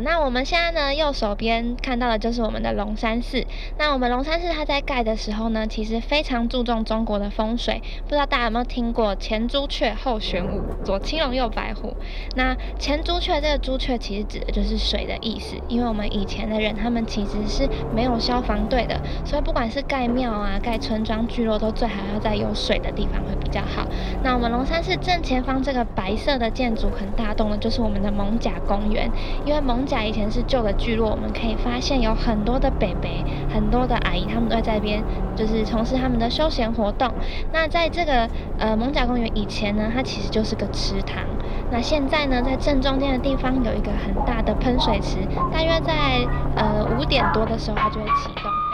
那我们现在呢，右手边看到的就是我们的龙山寺。那我们龙山寺它在盖的时候呢，其实非常注重中国的风水。不知道大家有没有听过前朱雀后玄武，左青龙右白虎。那前朱雀这个朱雀其实指的就是水的意思，因为我们以前的人他们其实是没有消防队的，所以不管是盖庙啊、盖村庄聚落，都最好要在有水的地方会比较好。那我们龙山寺正前方这个白色的建筑很大栋的，就是我们的蒙甲公园，因为蒙甲以前是旧的聚落，我们可以发现有很多的北北、很多的阿姨，他们都在这边，就是从事他们的休闲活动。那在这个呃蒙甲公园以前呢，它其实就是个池塘。那现在呢，在正中间的地方有一个很大的喷水池，大约在呃五点多的时候，它就会启动。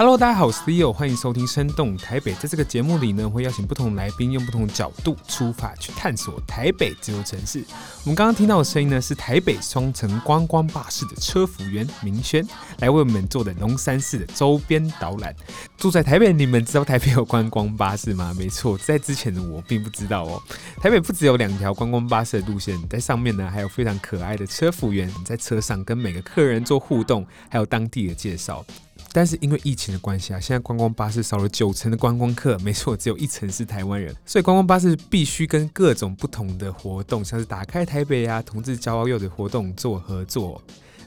Hello，大家好，我是 Leo，欢迎收听《生动台北》。在这个节目里呢，会邀请不同来宾，用不同角度出发去探索台北这座城市。我们刚刚听到的声音呢，是台北双城观光巴士的车服员明轩来为我们做的龙山寺的周边导览。住在台北，你们知道台北有观光巴士吗？没错，在之前的我并不知道哦。台北不只有两条观光巴士的路线，在上面呢，还有非常可爱的车服员在车上跟每个客人做互动，还有当地的介绍。但是因为疫情的关系啊，现在观光巴士少了九成的观光客，没错，只有一成是台湾人，所以观光巴士必须跟各种不同的活动，像是打开台北啊、同志骄傲又的活动做合作。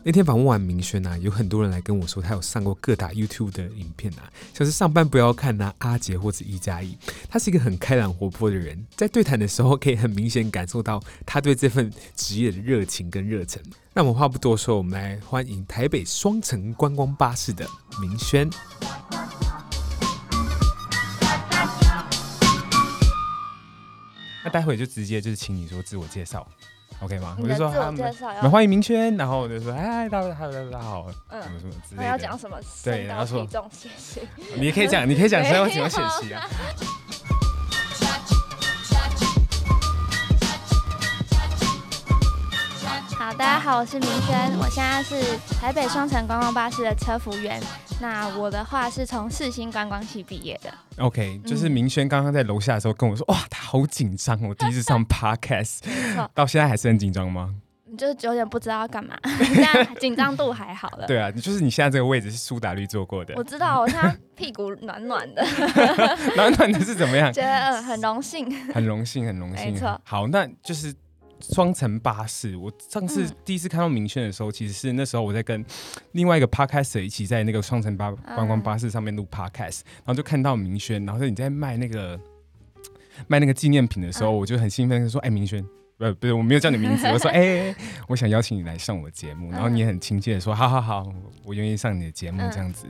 那天访问完明轩啊，有很多人来跟我说，他有上过各大 YouTube 的影片啊，像是上班不要看呐、啊、阿杰或者一加一，他是一个很开朗活泼的人，在对谈的时候可以很明显感受到他对这份职业的热情跟热忱。那我们话不多说，我们来欢迎台北双层观光巴士的明轩。那待会就直接就是请你说自我介绍。OK 吗？我就说他们欢迎明轩，然后我就说哎，大家好，大家好，嗯，什么什么之类的。要讲什么？对，然后说你可以讲，你可以讲身高体重血型啊。大家好，我是明轩，我现在是台北双城观光巴士的车服员。那我的话是从世新观光系毕业的。OK，就是明轩刚刚在楼下的时候跟我说，哇，他好紧张，我第一次上 Podcast，到现在还是很紧张吗？你就是有点不知道要干嘛，现在紧张度还好了。对啊，就是你现在这个位置是苏打绿坐过的。我知道，我现在屁股暖暖的。暖暖的是怎么样？觉得嗯，很荣幸，很荣幸，很荣幸。没错。好，那就是。双层巴士，我上次第一次看到明轩的时候，嗯、其实是那时候我在跟 另外一个 podcaster 一起在那个双层巴观光巴士上面录 podcast，、嗯、然后就看到明轩，然后你在卖那个卖那个纪念品的时候，嗯、我就很兴奋的说：“哎、欸，明轩。”呃，不是，我没有叫你名字。我说，哎、欸，我想邀请你来上我的节目，然后你也很亲切的说，好好好，我愿意上你的节目这样子。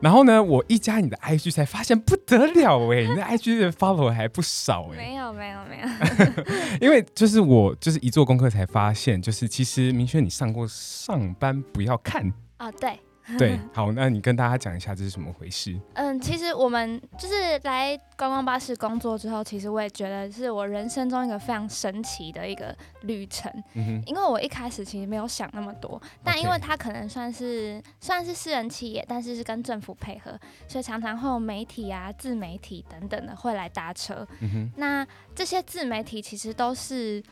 然后呢，我一加你的 IG 才发现不得了哎、欸，你的 IG 的 follow 还不少哎、欸。没有没有没有，因为就是我就是一做功课才发现，就是其实明轩你上过上班不要看啊、哦，对。对，好，那你跟大家讲一下这是什么回事？嗯，其实我们就是来观光巴士工作之后，其实我也觉得是我人生中一个非常神奇的一个旅程。嗯哼，因为我一开始其实没有想那么多，但因为它可能算是算是私人企业，但是是跟政府配合，所以常常会有媒体啊、自媒体等等的会来搭车。嗯哼，那这些自媒体其实都是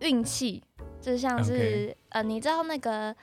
运气，就像是 Okay. 呃，你知道那个。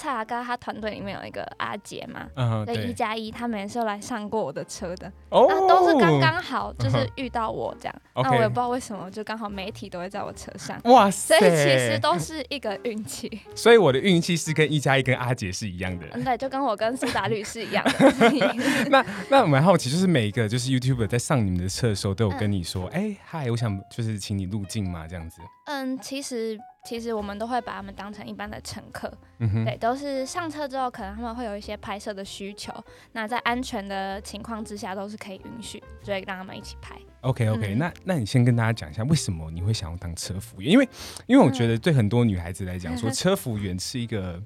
蔡阿嘎他团队里面有一个阿杰嘛，那一加一，他们也是有来上过我的车的，那都是刚刚好，就是遇到我这样，那我也不知道为什么，就刚好媒体都会在我车上，哇塞，所以其实都是一个运气。所以我的运气是跟一加一跟阿杰是一样的，对，就跟我跟苏打绿是一样的。那那我蛮好奇，就是每一个就是 YouTuber 在上你们的车的时候，都有跟你说，哎，嗨，我想就是请你入镜嘛，这样子。嗯，其实。其实我们都会把他们当成一般的乘客，嗯、对，都是上车之后可能他们会有一些拍摄的需求，那在安全的情况之下都是可以允许，所以让他们一起拍。OK OK，、嗯、那那你先跟大家讲一下为什么你会想要当车服员？因为因为我觉得对很多女孩子来讲，说 车服员是一个。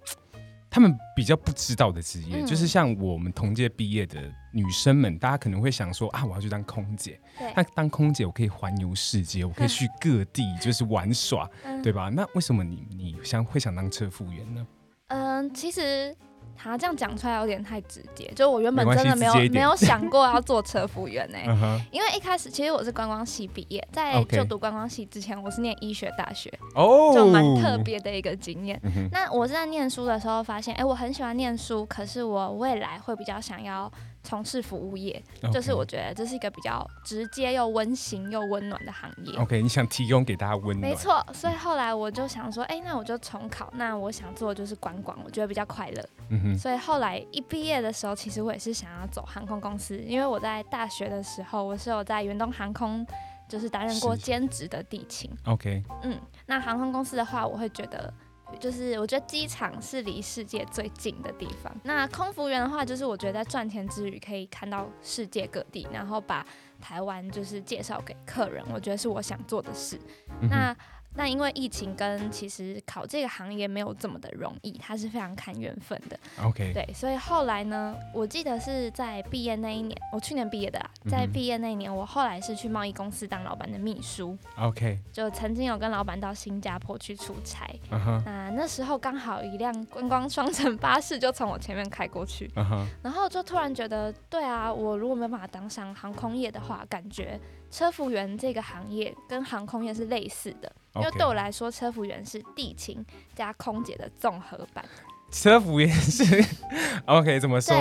他们比较不知道的职业，嗯、就是像我们同届毕业的女生们，大家可能会想说啊，我要去当空姐。那当空姐，我可以环游世界，我可以 去各地就是玩耍，嗯、对吧？那为什么你你想会想当车服员呢？嗯，其实他这样讲出来有点太直接，就我原本真的没有没有想过要做车服员呢、欸。因为一开始其实我是观光系毕业，在就读观光系之前，我是念医学大学，哦，就蛮特别的一个经验。那我是在念书的时候发现，哎、欸，我很喜欢念书，可是我未来会比较想要。从事服务业.就是我觉得这是一个比较直接又温馨又温暖的行业。OK，你想提供给大家温暖？没错，所以后来我就想说，哎、欸，那我就重考。那我想做的就是观光，我觉得比较快乐。嗯哼。所以后来一毕业的时候，其实我也是想要走航空公司，因为我在大学的时候，我是有在远东航空就是担任过兼职的地勤。OK。嗯，那航空公司的话，我会觉得。就是我觉得机场是离世界最近的地方。那空服员的话，就是我觉得在赚钱之余可以看到世界各地，然后把台湾就是介绍给客人，我觉得是我想做的事。嗯、那那因为疫情跟其实考这个行业没有这么的容易，它是非常看缘分的。OK，对，所以后来呢，我记得是在毕业那一年，我去年毕业的啦，在毕业那一年，我后来是去贸易公司当老板的秘书。OK，就曾经有跟老板到新加坡去出差。Uh -huh. 那那时候刚好一辆观光双层巴士就从我前面开过去。Uh -huh. 然后就突然觉得，对啊，我如果没办法当上航空业的话，感觉车服员这个行业跟航空业是类似的。因为对我来说，车服员是地勤加空姐的综合版。车服员是 OK，怎么说？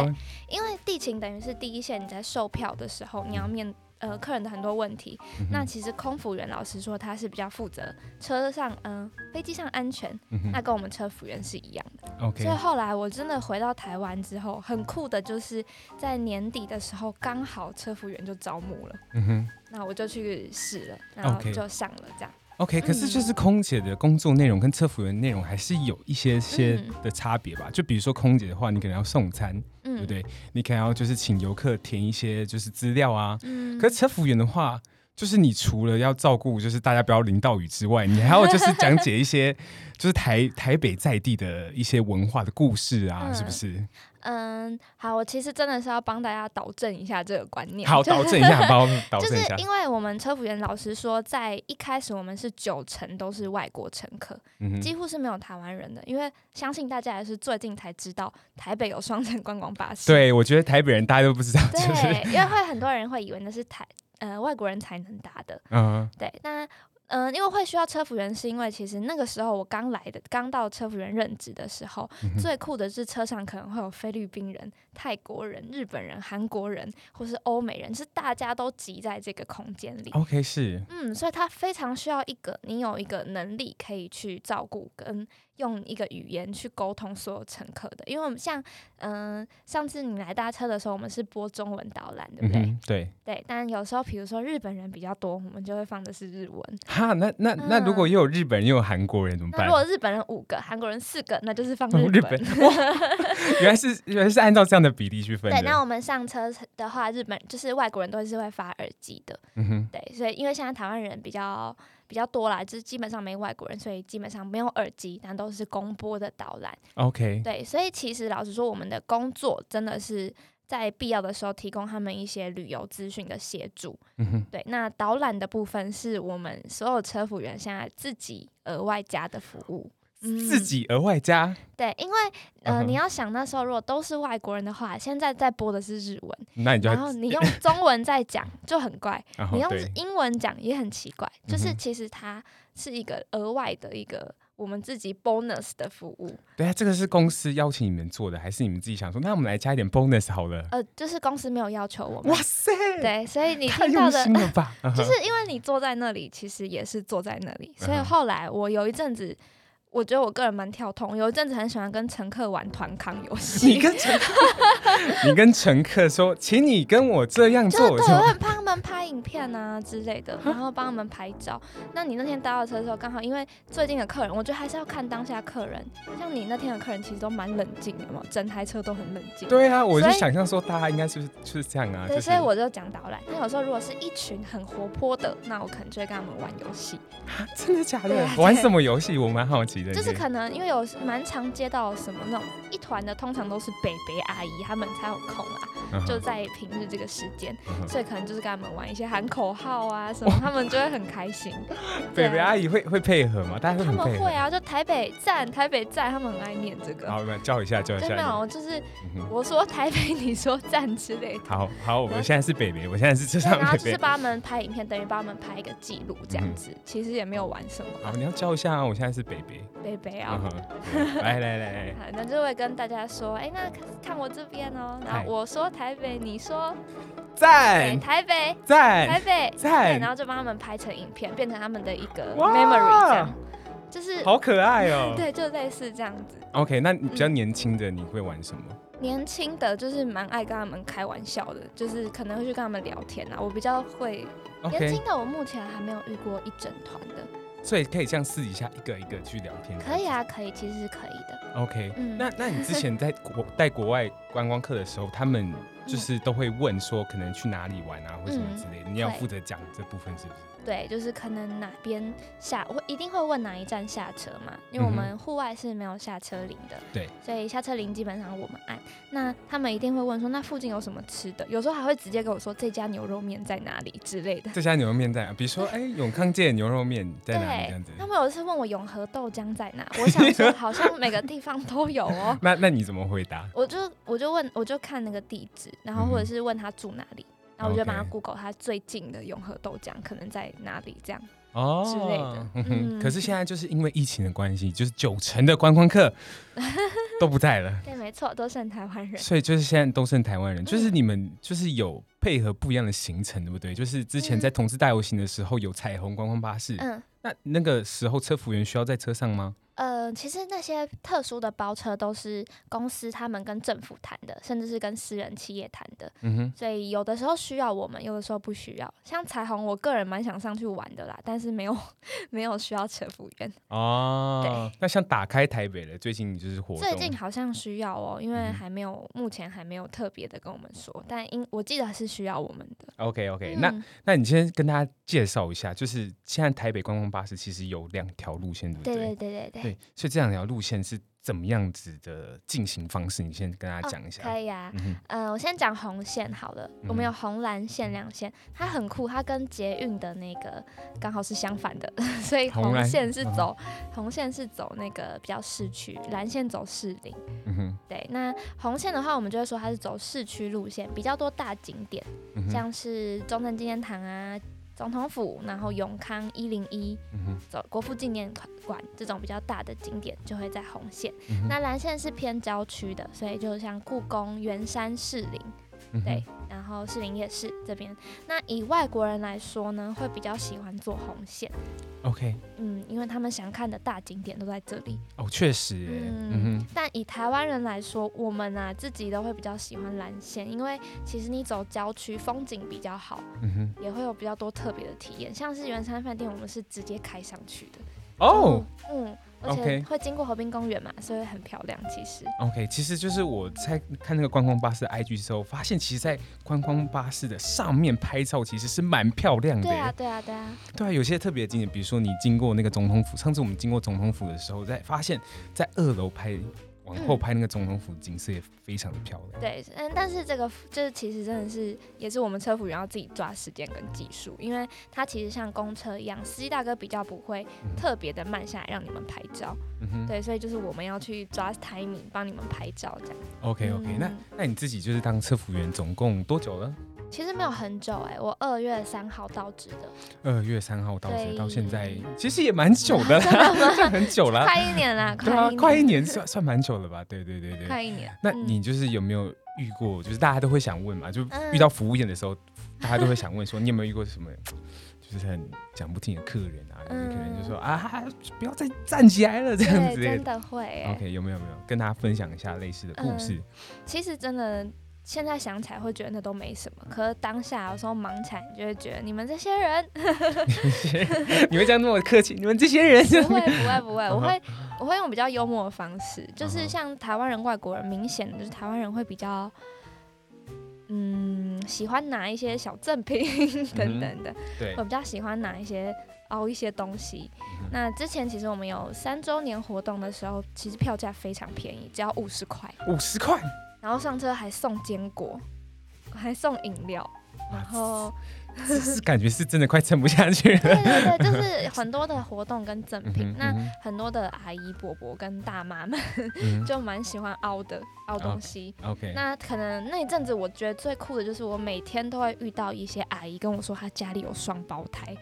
因为地勤等于是第一线，你在售票的时候，你要面呃客人的很多问题。嗯、那其实空服员老实说，他是比较负责车上嗯、呃、飞机上安全、嗯，那跟我们车服员是一样的。OK。所以后来我真的回到台湾之后，很酷的就是在年底的时候，刚好车服员就招募了。嗯哼。那我就去试了，然后就上了这样。OK，可是就是空姐的工作内容跟车服员内容还是有一些些的差别吧？就比如说空姐的话，你可能要送餐，对不对？你可能要就是请游客填一些就是资料啊。嗯可是车服员的话，就是你除了要照顾就是大家不要淋到雨之外，你还要就是讲解一些就是台台北在地的一些文化的故事啊，是不是？嗯，好，我其实真的是要帮大家导正一下这个观念。好，导正一下，帮我们导正一下。就是因为我们车服员老师说，在一开始我们是九成都是外国乘客，嗯、几乎是没有台湾人的。因为相信大家也是最近才知道台北有双层观光巴士。对，我觉得台北人大家都不知道。对，就是、因为会很多人会以为那是台呃外国人才能搭的。嗯，对，那。嗯、呃，因为会需要车服员，是因为其实那个时候我刚来的，刚到车服员任职的时候、嗯，最酷的是车上可能会有菲律宾人、泰国人、日本人、韩国人，或是欧美人，是大家都挤在这个空间里。OK，是。嗯，所以他非常需要一个你有一个能力可以去照顾跟。用一个语言去沟通所有乘客的，因为我们像，嗯、呃，上次你来搭车的时候，我们是播中文导览，对不对？嗯、对对。但有时候，比如说日本人比较多，我们就会放的是日文。哈，那那、嗯、那如果又有日本人又有韩国人怎么办？如果日本人五个，韩国人四个，那就是放日本。哦、日本原来是原来是按照这样的比例去分。对，那我们上车的话，日本就是外国人都是会发耳机的。嗯哼。对，所以因为现在台湾人比较。比较多啦，就是基本上没外国人，所以基本上没有耳机，但都是公播的导览。OK，对，所以其实老实说，我们的工作真的是在必要的时候提供他们一些旅游资讯的协助。嗯哼，对，那导览的部分是我们所有车服员现在自己额外加的服务。自己额外加、嗯，对，因为呃，uh. 你要想那时候如果都是外国人的话，现在在播的是日文，那你就然后你用 中文在讲就很怪，uh. 你用英文讲也很奇怪，就是其实它是一个额外的一个我们自己 bonus 的服务。对啊，这个是公司邀请你们做的，还是你们自己想说？那我们来加一点 bonus 好了。呃，就是公司没有要求我们。哇塞，对，所以你听到的，吧 uh. 就是因为你坐在那里，其实也是坐在那里，所以后来我有一阵子。我觉得我个人蛮跳通，有一阵子很喜欢跟乘客玩团康游戏。你跟乘客，你跟乘客说，请你跟我这样做，就对，我很帮他们拍影片啊之类的，然后帮他们拍照。那你那天搭到车的时候，刚好因为最近的客人，我觉得还是要看当下客人。像你那天的客人其实都蛮冷静的嘛，整台车都很冷静。对啊，我就想象说大家应该是不是就是这样啊？对，所以我就讲导览。那有时候如果是一群很活泼的，那我可能就会跟他们玩游戏。真的假的？玩什么游戏？我蛮好奇的。就是可能因为有蛮常接到什么那种一团的，通常都是北北阿姨，他他们才有空啦。就在平日这个时间，嗯，所以可能就是跟他们玩一些喊口号啊什么，他们就会很开心。北北阿姨会会配合吗？大家会配合。他们会啊，就台北站，台北站，他们很爱念这个。好，我们叫一下，叫一下。没有，就是我说台北，你说站之类的。好好，我们现在是北北，我现在是车上北北。然后就是帮他们拍影片，等于帮他们拍一个记录这样子，嗯。其实也没有玩什么。好，你要叫一下啊！我现在是北北。北北啊，来来来。好，那就会跟大家说，哎，那看我这边哦。然后我说台北，你说。在台北，在台北，在，然后就帮他们拍成影片，变成他们的一个 memory，这样，就是好可爱哦。对，就类似这样子。OK，那比较年轻的你会玩什么？嗯、年轻的就是蛮爱跟他们开玩笑的，就是可能会去跟他们聊天啊。我比较会.年轻的我目前还没有遇过一整团的，所以可以这样私底下一个一个去聊天。可以啊，可以，其实是可以的。OK，嗯，那那你之前在国在国外观光客的时候，他们。就是都会问说，可能去哪里玩啊，或什么之类的，嗯、你要负责讲这部分是不是？对，就是可能哪边下，我一定会问哪一站下车嘛，因为我们户外是没有下车铃的。对、嗯，所以下车铃基本上我们按。那他们一定会问说，那附近有什么吃的？有时候还会直接跟我说，这家牛肉面在哪里之类的。这家牛肉面在哪？比如说，哎，永康街牛肉面在哪里？这样子。他们有一次问我永和豆浆在哪，我想说好像每个地方都有哦。那那你怎么回答？我就我就问，我就看那个地址，然后或者是问他住哪里。嗯然后我就帮他 Google，他最近的永和豆浆可能在哪里，这样哦之类的。嗯，可是现在就是因为疫情的关系，就是九成的观光客 都不在了。对，没错，都剩台湾人。所以就是现在都剩台湾人，就是你们就是有配合不一样的行程，对不对？就是之前在同志大游行的时候有彩虹观光巴士，嗯，那那个时候车服员需要在车上吗？呃，其实那些特殊的包车都是公司他们跟政府谈的，甚至是跟私人企业谈的。嗯哼，所以有的时候需要我们，有的时候不需要。像彩虹，我个人蛮想上去玩的啦，但是没有没有需要车服员。哦，对。那像打开台北的，最近就是活动。最近好像需要哦，因为还没有，嗯、目前还没有特别的跟我们说，但因我记得是需要我们的。OK OK，、嗯、那那你先跟大家介绍一下，就是现在台北观光巴士其实有两条路线，对不对？对对对对对。对，所以这两条路线是怎么样子的进行方式？你先跟大家讲一下。哦、可以啊，嗯、呃，我先讲红线好了。嗯、我们有红蓝线两线，它很酷，它跟捷运的那个刚好是相反的，所以红线是走红，红线是走那个比较市区，蓝线走市林。嗯哼，对。那红线的话，我们就会说它是走市区路线，比较多大景点，嗯、像是中正纪念堂啊。总统府，然后永康一零一，走国父纪念馆这种比较大的景点就会在红线。嗯、那蓝线是偏郊区的，所以就像故宫、圆山、士林。对，然后士林夜市这边，那以外国人来说呢，会比较喜欢坐红线。OK，嗯，因为他们想看的大景点都在这里。哦，确实，嗯，嗯，但以台湾人来说，我们啊自己都会比较喜欢蓝线，因为其实你走郊区，风景比较好，嗯哼，也会有比较多特别的体验。像是圆山饭店，我们是直接开上去的。哦，嗯。而且会经过河滨公园嘛，所以很漂亮。其实，OK，其实就是我在看那个观光巴士的 IG 的时候，发现其实，在观光巴士的上面拍照其实是蛮漂亮的。对啊，对啊，对啊。对啊，有些特别的景点，比如说你经过那个总统府，上次我们经过总统府的时候，在发现，在二楼拍。往后拍那个总统府景色也非常的漂亮。对，嗯，但是这个就是其实真的是也是我们车服员要自己抓时间跟技术，因为它其实像公车一样，司机大哥比较不会特别的慢下来让你们拍照。嗯。对，所以就是我们要去抓 timing 帮你们拍照这样。OK OK，嗯，那那你自己就是当车服员总共多久了？其实没有很久哎、欸，我二月三号到职的。二月三号到职到现在，其实也蛮久的啦，算 很久了，快一年了，对啊，快一年算算蛮久了吧？对对对对，快一年。那你就是有没有遇过？就是大家都会想问嘛，就遇到服务业的时候，大家都会想问说，你有没有遇过什么，就是很讲不听的客人啊？就是、可能就说啊，不要再站起来了这样子。真的会、欸。OK，有没有没有跟大家分享一下类似的故事？嗯、其实真的。现在想起来会觉得那都没什么，可是当下有时候忙起来，你就会觉得你们这些人，你会这样那么客气？你们这些人不会不会不会，我会我会用比较幽默的方式，就是像台湾人、外国人，明显的就是台湾人会比较，嗯，喜欢拿一些小赠品 等等的，嗯、对，我比较喜欢拿一些凹一些东西。嗯、那之前其实我们有三周年活动的时候，其实票价非常便宜，只要五十块，五十块。然后上车还送坚果，还送饮料，然后。是是，感觉是真的快撑不下去了。对对对，就是很多的活动跟赠品，嗯嗯、那很多的阿姨伯伯跟大妈们、嗯、就蛮喜欢凹的凹东西。OK，那可能那一阵子我觉得最酷的就是我每天都会遇到一些阿姨跟我说她家里有双胞胎。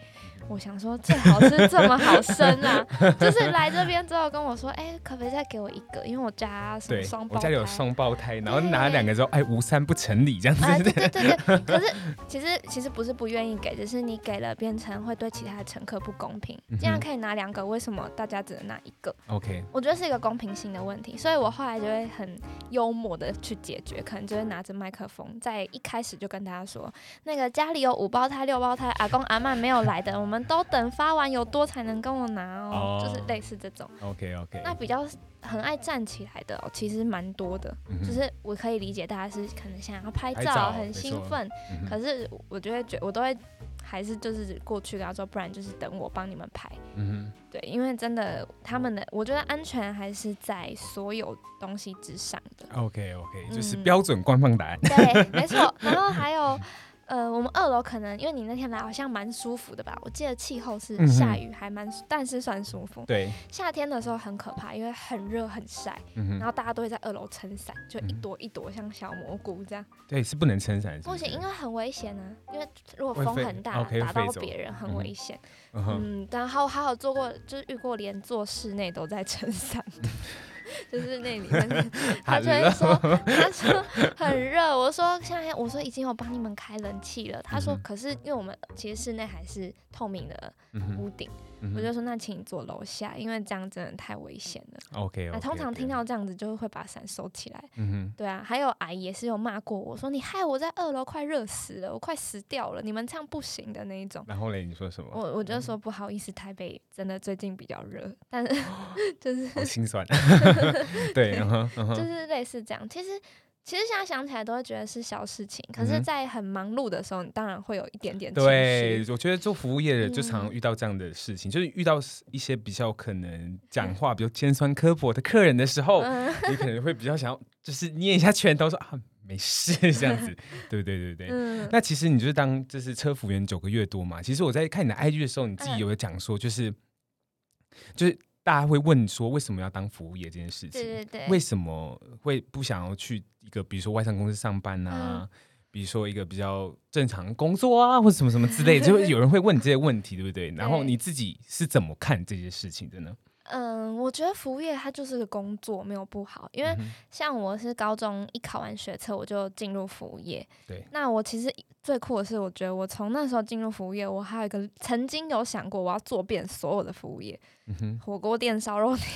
我想说，最好是这么好生啊！就是来这边之后跟我说，哎、欸，可不可以再给我一个？因为我家什么双胞胎，我家里有双胞胎，然后拿两个之后，哎，无三不成礼这样子。啊、对 对对对。可是其实其实不是不愿意给，只是你给了变成会对其他的乘客不公平。既然可以拿两个，为什么大家只能拿一个？OK，我觉得是一个公平性的问题，所以我后来就会很幽默的去解决，可能就会拿着麦克风，在一开始就跟大家说，那个家里有五胞胎、六胞胎，阿公阿嬷没有来的，我们都等发完有多才能跟我拿哦，哦就是类似这种。OK OK。那比较很爱站起来的、哦，其实蛮多的、嗯，就是我可以理解大家是可能想要拍照，照很兴奋、嗯，可是我就会觉我都会还是就是过去跟他说，不然就是等我帮你们拍。嗯对，因为真的他们的，我觉得安全还是在所有东西之上的。OK OK，就是标准官方答案。嗯、对，没错。然后还有。呃，我们二楼可能因为你那天来好像蛮舒服的吧？我记得气候是下雨还蛮、嗯，但是算舒服。对，夏天的时候很可怕，因为很热很晒、嗯，然后大家都会在二楼撑伞，就一朵一朵像小蘑菇这样。对，是不能撑伞。不行，因为很危险啊！因为如果风很大，打到别人很危险。嗯，嗯然后还有做过，就是遇过连做室内都在撑伞的。就是那里面，他就会说，他说很热。我说现在，我说已经有帮你们开冷气了。他说，可是因为我们其实室内还是透明的屋顶。我就说那请你坐楼下，因为这样真的太危险了。OK，那、okay. 通常听到这样子就会把伞收起来。嗯对啊，还有阿姨也是有骂过我说，你害我在二楼快热死了，我快死掉了，你们这样不行的那一种。然后嘞，你说什么？我我就说不好意思，台北真的最近比较热，但是就是好心酸。对，就是类似这样。其实。其实现在想起来都会觉得是小事情，可是，在很忙碌的时候，你当然会有一点点情绪。对，我觉得做服务业的就常常遇到这样的事情，嗯、就是遇到一些比较可能 讲话比较尖酸刻薄的客人的时候，嗯、你可能会比较想要就是捏一下拳头说啊没事 这样子，对不对？对对？嗯。那其实你就是当就是车服员九个月多嘛，其实我在看你的 IG 的时候，你自己有讲说就是、嗯、就是。大家会问说，为什么要当服务业这件事情？对对对，为什么会不想要去一个比如说外商公司上班啊？嗯、比如说一个比较正常工作啊，或者什么什么之类的，就会有人会问你这些问题，对不对？然后你自己是怎么看这些事情的呢？嗯，我觉得服务业它就是个工作，没有不好。因为像我是高中一考完学测，我就进入服务业。对，那我其实。最酷的是，我觉得我从那时候进入服务业，我还有一个曾经有想过，我要做遍所有的服务业，嗯、火锅店、烧肉店。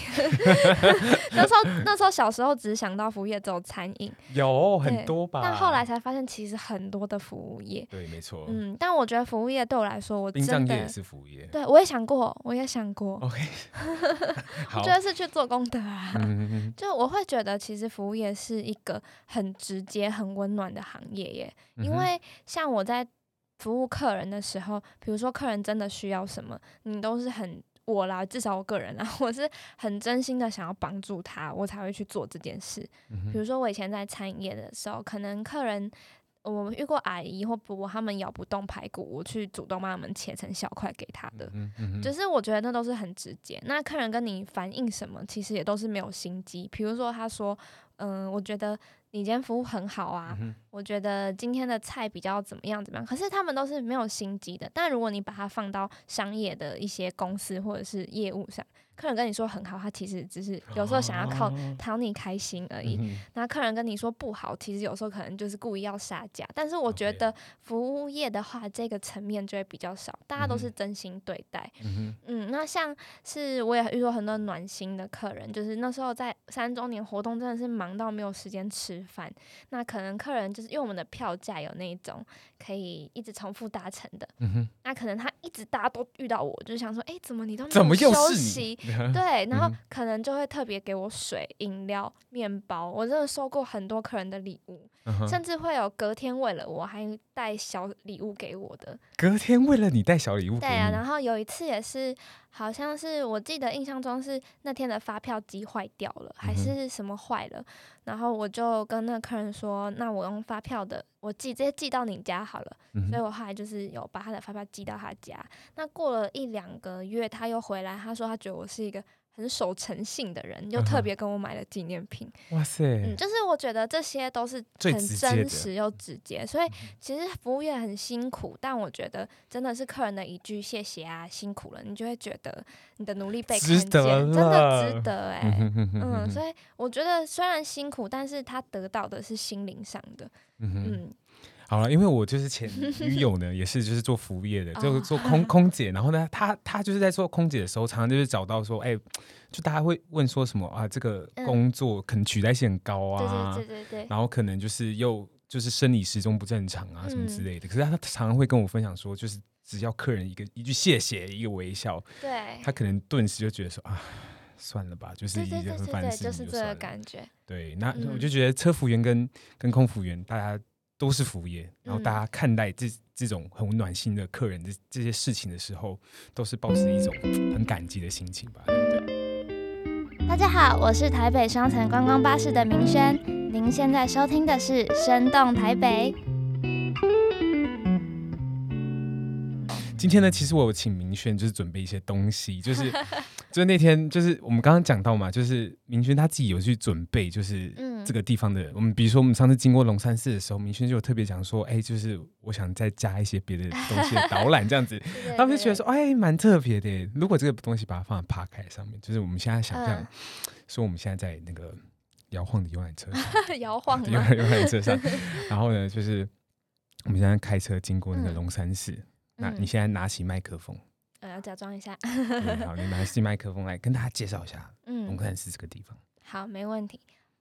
那时候那时候小时候只想到服务业只有餐饮，有很多吧。但后来才发现，其实很多的服务业。对，没错。嗯，但我觉得服务业对我来说，我真的。也是服务业。对，我也想过，我也想过。OK。我觉得是去做功德啊。嗯、就我会觉得，其实服务业是一个很直接、很温暖的行业耶，因为。像我在服务客人的时候，比如说客人真的需要什么，你都是很我啦，至少我个人啦，我是很真心的想要帮助他，我才会去做这件事。嗯、比如说我以前在餐饮业的时候，可能客人我们遇过阿姨或伯伯，他们咬不动排骨，我去主动帮他们切成小块给他的。嗯嗯，就是我觉得那都是很直接。那客人跟你反映什么，其实也都是没有心机。比如说他说，嗯、呃，我觉得。你今天服务很好啊、嗯，我觉得今天的菜比较怎么样怎么样，可是他们都是没有心机的。但如果你把它放到商业的一些公司或者是业务上。客人跟你说很好，他其实只是有时候想要靠讨你开心而已。那、哦、客人跟你说不好，其实有时候可能就是故意要杀价。但是我觉得服务业的话，这个层面就会比较少，大家都是真心对待。嗯，嗯，那像是我也遇到很多暖心的客人，就是那时候在三周年活动真的是忙到没有时间吃饭。那可能客人就是因为我们的票价有那一种可以一直重复达成的。嗯，那可能他一直大家都遇到我，就是想说，哎、欸，怎么你都没有休息？对，然后可能就会特别给我水、饮料、面包。我真的收过很多客人的礼物，嗯，甚至会有隔天为了我还带小礼物给我的。隔天为了你带小礼物？对啊，然后有一次也是，好像是我记得印象中是那天的发票机坏掉了，还是什么坏了，然后我就跟跟那客人说，那我用发票的，我寄直接寄到你家好了。嗯、所以我后来就是有把他的发票寄到他家。那过了一两个月，他又回来，他说他觉得我是一个。很守诚信的人，又特别跟我买了纪念品。哇塞！嗯，就是我觉得这些都是很真实又直接，所以其实服务业很辛苦，但我觉得真的是客人的一句谢谢啊，辛苦了，你就会觉得你的努力被看见，真的值得哎、欸。嗯，所以我觉得虽然辛苦，但是他得到的是心灵上的。嗯。好了，因为我就是前女友呢，也是就是做服务业的，就是做空 空姐。然后呢，她她就是在做空姐的时候，常常就是找到说，哎、欸，就大家会问说什么啊，这个工作可能取代性很高啊，对对对对，然后可能就是又就是生理时钟不正常啊，什么之类的。可是她常常会跟我分享说，就是只要客人一个一句谢谢，一个微笑，对，她可能顿时就觉得说啊，算了吧，就是一件很烦的事情，就是这个感觉。对，那我就觉得车服员跟跟空服员大家。都是服务业，然后大家看待这这种很暖心的客人的这些事情的时候，都是抱持一种很感激的心情吧。大家好，我是台北双层观光巴士的明轩，您现在收听的是《生动台北》。今天呢，其实我有请明轩，就是准备一些东西，就是 就是那天，就是我们刚刚讲到嘛，就是明轩他自己有去准备，就是这个地方的。嗯、我们比如说，我们上次经过龙山寺的时候，明轩就有特别讲说，哎、欸，就是我想再加一些别的东西的导览这样子，他们就觉得说，哎，蛮特别的。如果这个东西把它放在 Podcast 上面，就是我们现在想象，说我们现在在那个摇晃的游览车上，摇晃的游览车上，然后呢，就是我们现在开车经过那个龙山寺。嗯那你现在拿起麦克风，我，要假装一下。好，你拿起麦克风来跟大家介绍一下，嗯，龙山寺这个地方。好，没问题。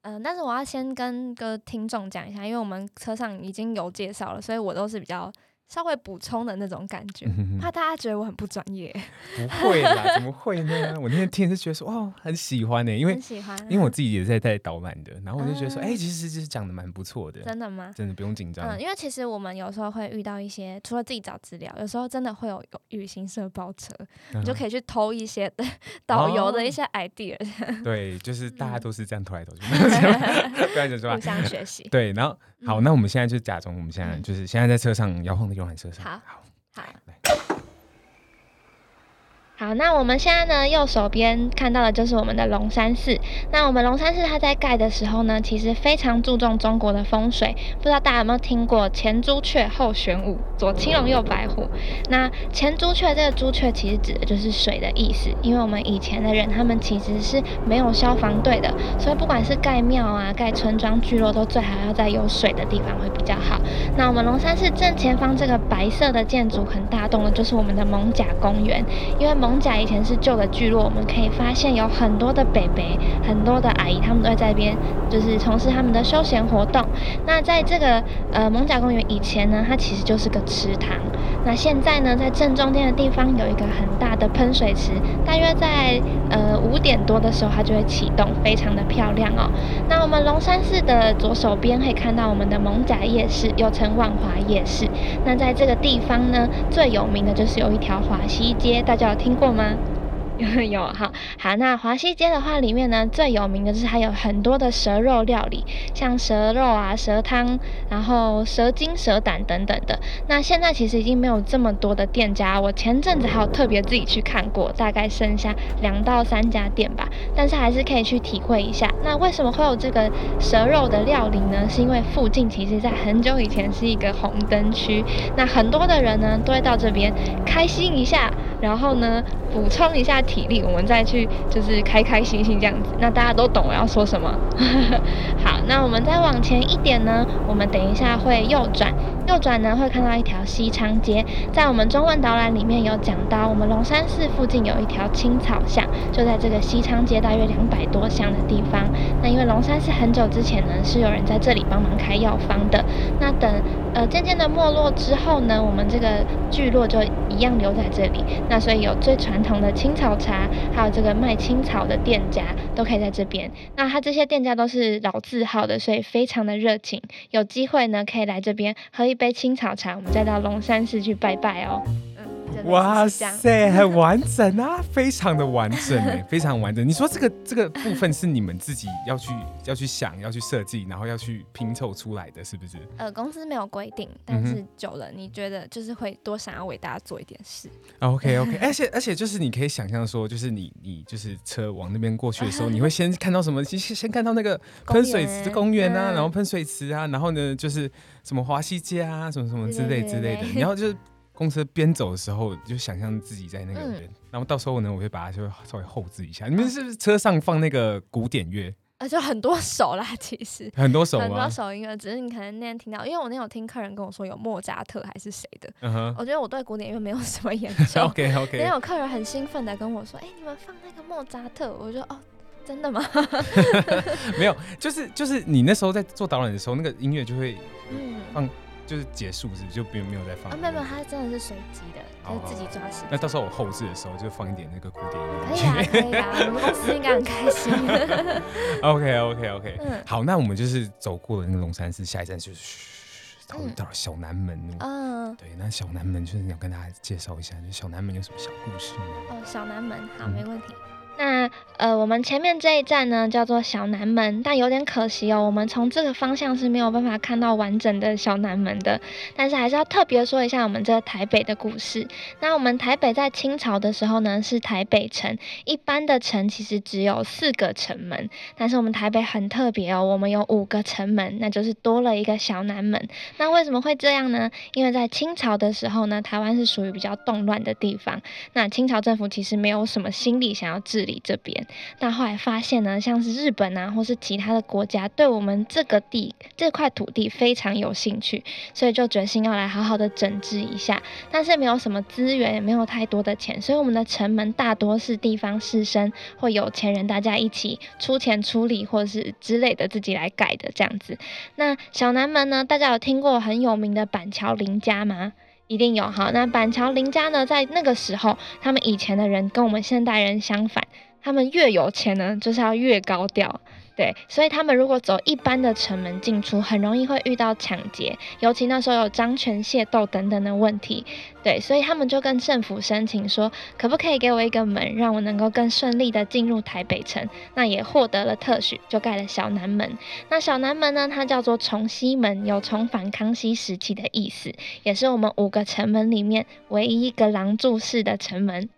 嗯、但是我要先跟个听众讲一下，因为我们车上已经有介绍了，所以我都是比较。稍微补充的那种感觉，怕大家觉得我很不专业。不会啦，怎么会呢？我那天听是觉得说，哦，很喜欢呢，因为喜欢，因为我自己也在带导览的，然后我就觉得说，哎，其实就是讲的蛮不错的。真的吗？真的不用紧张。嗯，因为其实我们有时候会遇到一些，除了自己找资料，有时候真的会有有旅行社包车，你就可以去偷一些 导游的一些 idea。对，就是大家都是这样偷来偷去，不要说互相学习。对，然后好，那我们现在就假装我们现在就是现在在车上摇晃的。游览车上，好好。好，那我们现在呢，右手边看到的就是我们的龙山寺。那我们龙山寺它在盖的时候呢，其实非常注重中国的风水。不知道大家有没有听过“前朱雀，后玄武，左青龙，右白虎”？那前朱雀这个朱雀其实指的就是水的意思。因为我们以前的人，他们其实是没有消防队的，所以不管是盖庙啊、盖村庄聚落，都最好要在有水的地方会比较好。那我们龙山寺正前方这个白色的建筑很大栋的，就是我们的艋舺公园，因为艋舺以前是旧的聚落，我们可以发现有很多的伯伯、很多的阿姨，他们都在这边，就是从事他们的休闲活动。那在这个呃蒙甲公园以前呢，它其实就是个池塘。那现在呢，在正中间的地方有一个很大的喷水池，大约在呃五点多的时候，它就会启动，非常的漂亮哦。那我们龙山寺的左手边可以看到我们的蒙甲夜市，又称万华夜市。那在这个地方呢，最有名的就是有一条华西街，大家有听过吗？有有好好，那华西街的话，里面呢最有名的就是还有很多的蛇肉料理，像蛇肉啊、蛇汤，然后蛇精、蛇胆等等的。那现在其实已经没有这么多的店家，我前阵子还有特别自己去看过，大概剩下两到三家店吧。但是还是可以去体会一下。那为什么会有这个蛇肉的料理呢？是因为附近其实在很久以前是一个红灯区，那很多的人呢都会到这边开心一下，然后呢补充一下。体力，我们再去就是开开心心这样子，那大家都懂我要说什么。好，那我们再往前一点呢，我们等一下会右转，右转呢会看到一条西昌街，在我们中文导览里面有讲到，我们龙山寺附近有一条青草巷，就在这个西昌街大约两百多巷的地方。那因为龙山寺很久之前呢是有人在这里帮忙开药方的，那等呃渐渐的没落之后呢，我们这个聚落就一样留在这里，那所以有最传统的青草茶，还有这个卖青草的店家都可以在这边。那他这些店家都是老字号的，所以非常的热情。有机会呢，可以来这边喝一杯青草茶，我们再到龙山寺去拜拜哦。哇塞，很完整啊，非常的完整哎，非常完整。你说这个这个部分是你们自己要去要去想要去设计，然后要去拼凑出来的是不是？呃，公司没有规定，但是久了你觉得就是会多想要为大家做一点事。OK OK，而且而且就是你可以想象说，就是你你就是车往那边过去的时候，你会先看到什么？先先看到那个喷水池公园啊，然后喷水池啊，然后呢就是什么华西街啊，什么什么之类之类的，然后就是。公车边走的时候，就想象自己在那个边，嗯、然后到时候呢，我会把它就稍微后置一下。你们是不是车上放那个古典乐？啊，就很多首啦，其实很多首，很多首音乐，只是你可能那天听到，因为我那天有听客人跟我说有莫扎特还是谁的，我觉得我对古典乐没有什么研究。OK OK。那有客人很兴奋的跟我说：“哎、欸，你们放那个莫扎特。”我就哦，真的吗？没有，就是就是你那时候在做导览的时候，那个音乐就会嗯放。就是结束是不是就没有没有再放啊？没有没有，它真的是随机的，就是自己抓时间。那到时候我后置的时候就放一点那个古典音乐。可以啊，可以啊，我们公司应该很开心。OK OK OK，嗯，好，那我们就是走过了那个龙山寺，下一站就是到到了小南门。嗯，对，那小南门就是你要跟大家介绍一下，就小南门有什么小故事呢？哦，小南门，好，没问题。那呃，我们前面这一站呢，叫做小南门，但有点可惜哦，我们从这个方向是没有办法看到完整的小南门的。但是还是要特别说一下我们这个台北的故事。那我们台北在清朝的时候呢，是台北城，一般的城其实只有四个城门，但是我们台北很特别哦，我们有五个城门，那就是多了一个小南门。那为什么会这样呢？因为在清朝的时候呢，台湾是属于比较动乱的地方，那清朝政府其实没有什么心力想要治。里这边，但后来发现呢，像是日本啊，或是其他的国家，对我们这个地这块土地非常有兴趣，所以就决心要来好好的整治一下。但是没有什么资源，也没有太多的钱，所以我们的城门大多是地方士绅或有钱人大家一起出钱出力，或者是之类的自己来盖的这样子。那小南门呢，大家有听过很有名的板桥林家吗？一定有哈，那板桥林家呢，在那个时候，他们以前的人跟我们现代人相反，他们越有钱呢，就是要越高调。对，所以他们如果走一般的城门进出，很容易会遇到抢劫，尤其那时候有张权械斗等等的问题。对，所以他们就跟政府申请说，可不可以给我一个门，让我能够更顺利的进入台北城？那也获得了特许，就盖了小南门。那小南门呢，它叫做重熙门，有重返康熙时期的意思，也是我们五个城门里面唯一一个廊柱式的城门。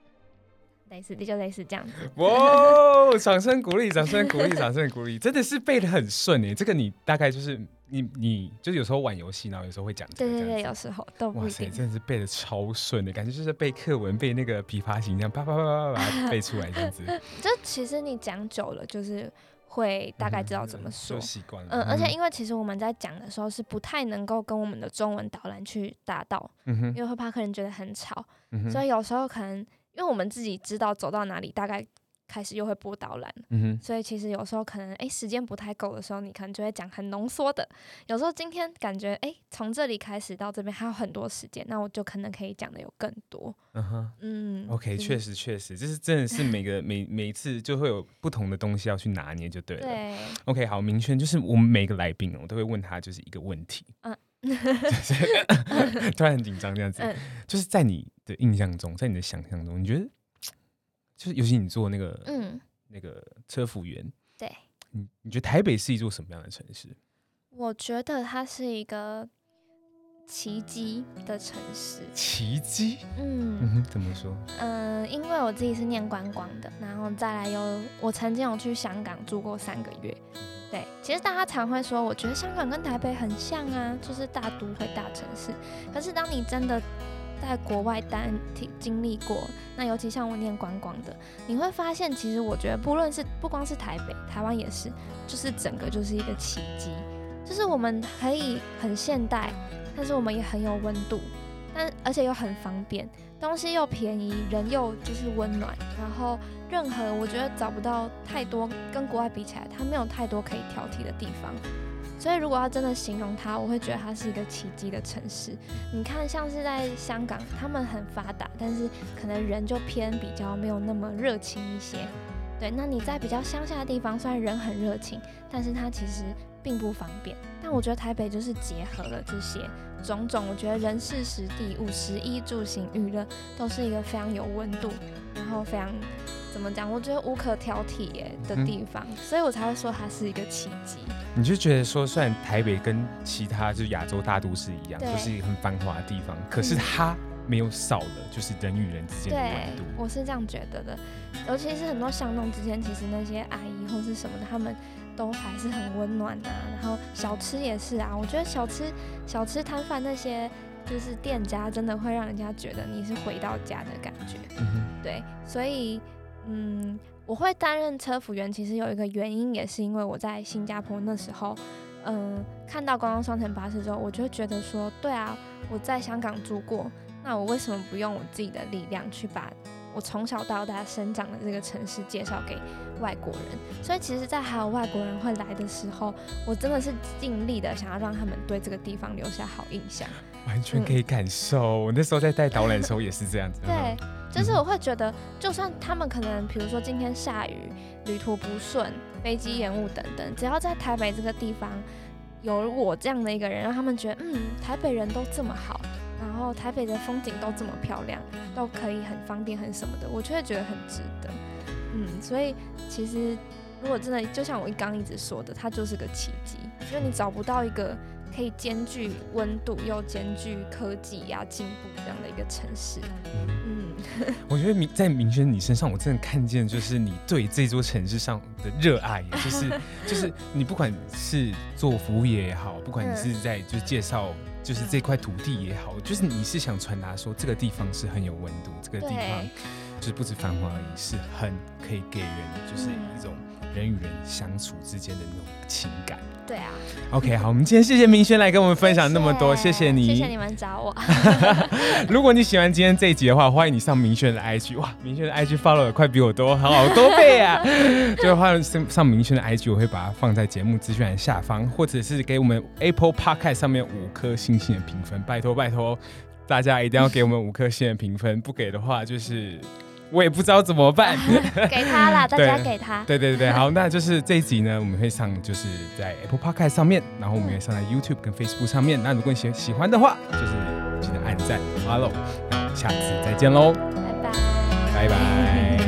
类似的就类似这样子。哇，掌声鼓励，掌声鼓励，掌声鼓励，真的是背的很顺诶。这个你大概就是你你就是有时候玩游戏，然后有时候会讲。对对对，有时候都不一定。哇塞，真的是背的超顺的感觉，就是背课文背那个琵琶行这样啪啪啪啪把它背出来这样子。这其实你讲久了，就是会大概知道怎么说，习惯了。嗯，而且因为其实我们在讲的时候是不太能够跟我们的中文导览去达到，因为会怕客人觉得很吵，嗯，所以有时候可能。因为我们自己知道走到哪里，大概开始又会播导览，嗯哼，所以其实有时候可能哎时间不太够的时候，你可能就会讲很浓缩的。有时候今天感觉哎从这里开始到这边还有很多时间，那我就可能可以讲的有更多。嗯哼，嗯，OK，确实确实，就是真的是每个每每一次就会有不同的东西要去拿捏就对了。对，OK，好，明确，就是我们每个来宾我都会问他就是一个问题，嗯，突然很紧张这样子，嗯、就是在你。的印象中，在你的想象中，你觉得就是尤其你做那个嗯那个车服员，对，你你觉得台北是一座什么样的城市？我觉得它是一个奇迹的城市。奇迹？嗯，嗯，怎么说？嗯、呃，因为我自己是念观光的，然后再来有我曾经有去香港住过三个月。对，其实大家常会说，我觉得香港跟台北很像啊，就是大都会大城市。可是当你真的在国外单体经历过，那尤其像我念观光的，你会发现，其实我觉得不论是不光是台北，台湾也是，就是整个就是一个奇迹，就是我们可以很现代，但是我们也很有温度，但而且又很方便，东西又便宜，人又就是温暖，然后任何我觉得找不到太多跟国外比起来，它没有太多可以挑剔的地方。所以，如果要真的形容它，我会觉得它是一个奇迹的城市。你看，像是在香港，他们很发达，但是可能人就偏比较没有那么热情一些。对，那你在比较乡下的地方，虽然人很热情，但是它其实并不方便。但我觉得台北就是结合了这些种种，我觉得人事、实地、五十一住行、娱乐都是一个非常有温度，然后非常怎么讲？我觉得无可挑剔耶的地方，嗯、所以我才会说它是一个奇迹。你就觉得说，虽然台北跟其他就是亚洲大都市一样，就是一个很繁华的地方，可是它。没有少了，就是人与人之间的温度。对，我是这样觉得的。尤其是很多巷弄之间，其实那些阿姨或是什么的，他们都还是很温暖呐、啊。然后小吃也是啊，我觉得小吃小吃摊贩那些就是店家，真的会让人家觉得你是回到家的感觉。嗯。对，所以嗯，我会担任车服员，其实有一个原因，也是因为我在新加坡那时候，嗯，看到观光双层巴士之后，我就会觉得说，对啊，我在香港住过。那我为什么不用我自己的力量去把我从小到大生长的这个城市介绍给外国人？所以其实，在还有外国人会来的时候，我真的是尽力的想要让他们对这个地方留下好印象。完全可以感受，嗯、我那时候在带导览的时候也是这样子。对，就是我会觉得，就算他们可能，比如说今天下雨、旅途不顺、飞机延误等等，只要在台北这个地方有我这样的一个人，让他们觉得，嗯，台北人都这么好。然后台北的风景都这么漂亮，都可以很方便很什么的，我就会觉得很值得。嗯，所以其实如果真的就像我刚一直说的，它就是个奇迹，因为你找不到一个可以兼具温度又兼具科技呀、啊、进步这样的一个城市。嗯，我觉得明在明轩你身上，我真的看见就是你对这座城市上的热爱，就是就是你不管是做服务业也好，不管你是在就是介绍。就是这块土地也好，就是你是想传达说这个地方是很有温度，这个地方就是不止繁华而已，是很可以给人就是一种人与人相处之间的那种情感。对啊，OK，好，我们今天谢谢明轩来跟我们分享那么多，谢谢，你，谢谢你们找我。如果你喜欢今天这一集的话，欢迎你上明轩的 IG，哇，明轩的 IG follow 的快比我多，好好多倍啊！就欢迎上上明轩的 IG，我会把它放在节目资讯栏下方，或者是给我们 Apple Podcast 上面五颗星星的评分，拜托拜托，大家一定要给我们五颗星的评分，不给的话就是。我也不知道怎么办，给他啦，大家给他。对对对对，好，那就是这一集呢，我们会上就是在 Apple Podcast 上面，然后我们也上在 YouTube 跟 Facebook 上面。那如果你喜喜欢的话，就是记得按赞、Follow。那下次再见喽，拜拜，拜拜。